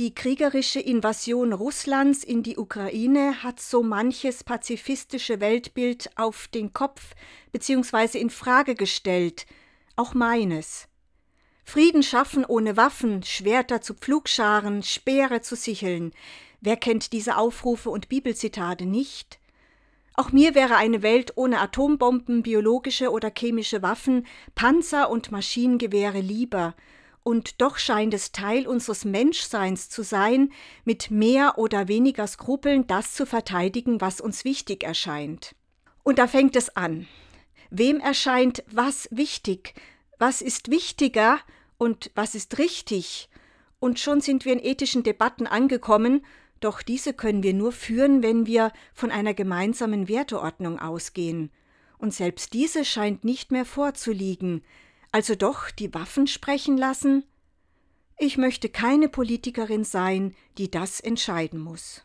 Die kriegerische Invasion Russlands in die Ukraine hat so manches pazifistische Weltbild auf den Kopf bzw. in Frage gestellt, auch meines. Frieden schaffen ohne Waffen, Schwerter zu Pflugscharen, Speere zu Sicheln. Wer kennt diese Aufrufe und Bibelzitate nicht? Auch mir wäre eine Welt ohne Atombomben, biologische oder chemische Waffen, Panzer und Maschinengewehre lieber, und doch scheint es Teil unseres Menschseins zu sein, mit mehr oder weniger Skrupeln das zu verteidigen, was uns wichtig erscheint. Und da fängt es an. Wem erscheint was wichtig? Was ist wichtiger und was ist richtig? Und schon sind wir in ethischen Debatten angekommen, doch diese können wir nur führen, wenn wir von einer gemeinsamen Werteordnung ausgehen. Und selbst diese scheint nicht mehr vorzuliegen, also doch die Waffen sprechen lassen? Ich möchte keine Politikerin sein, die das entscheiden muss.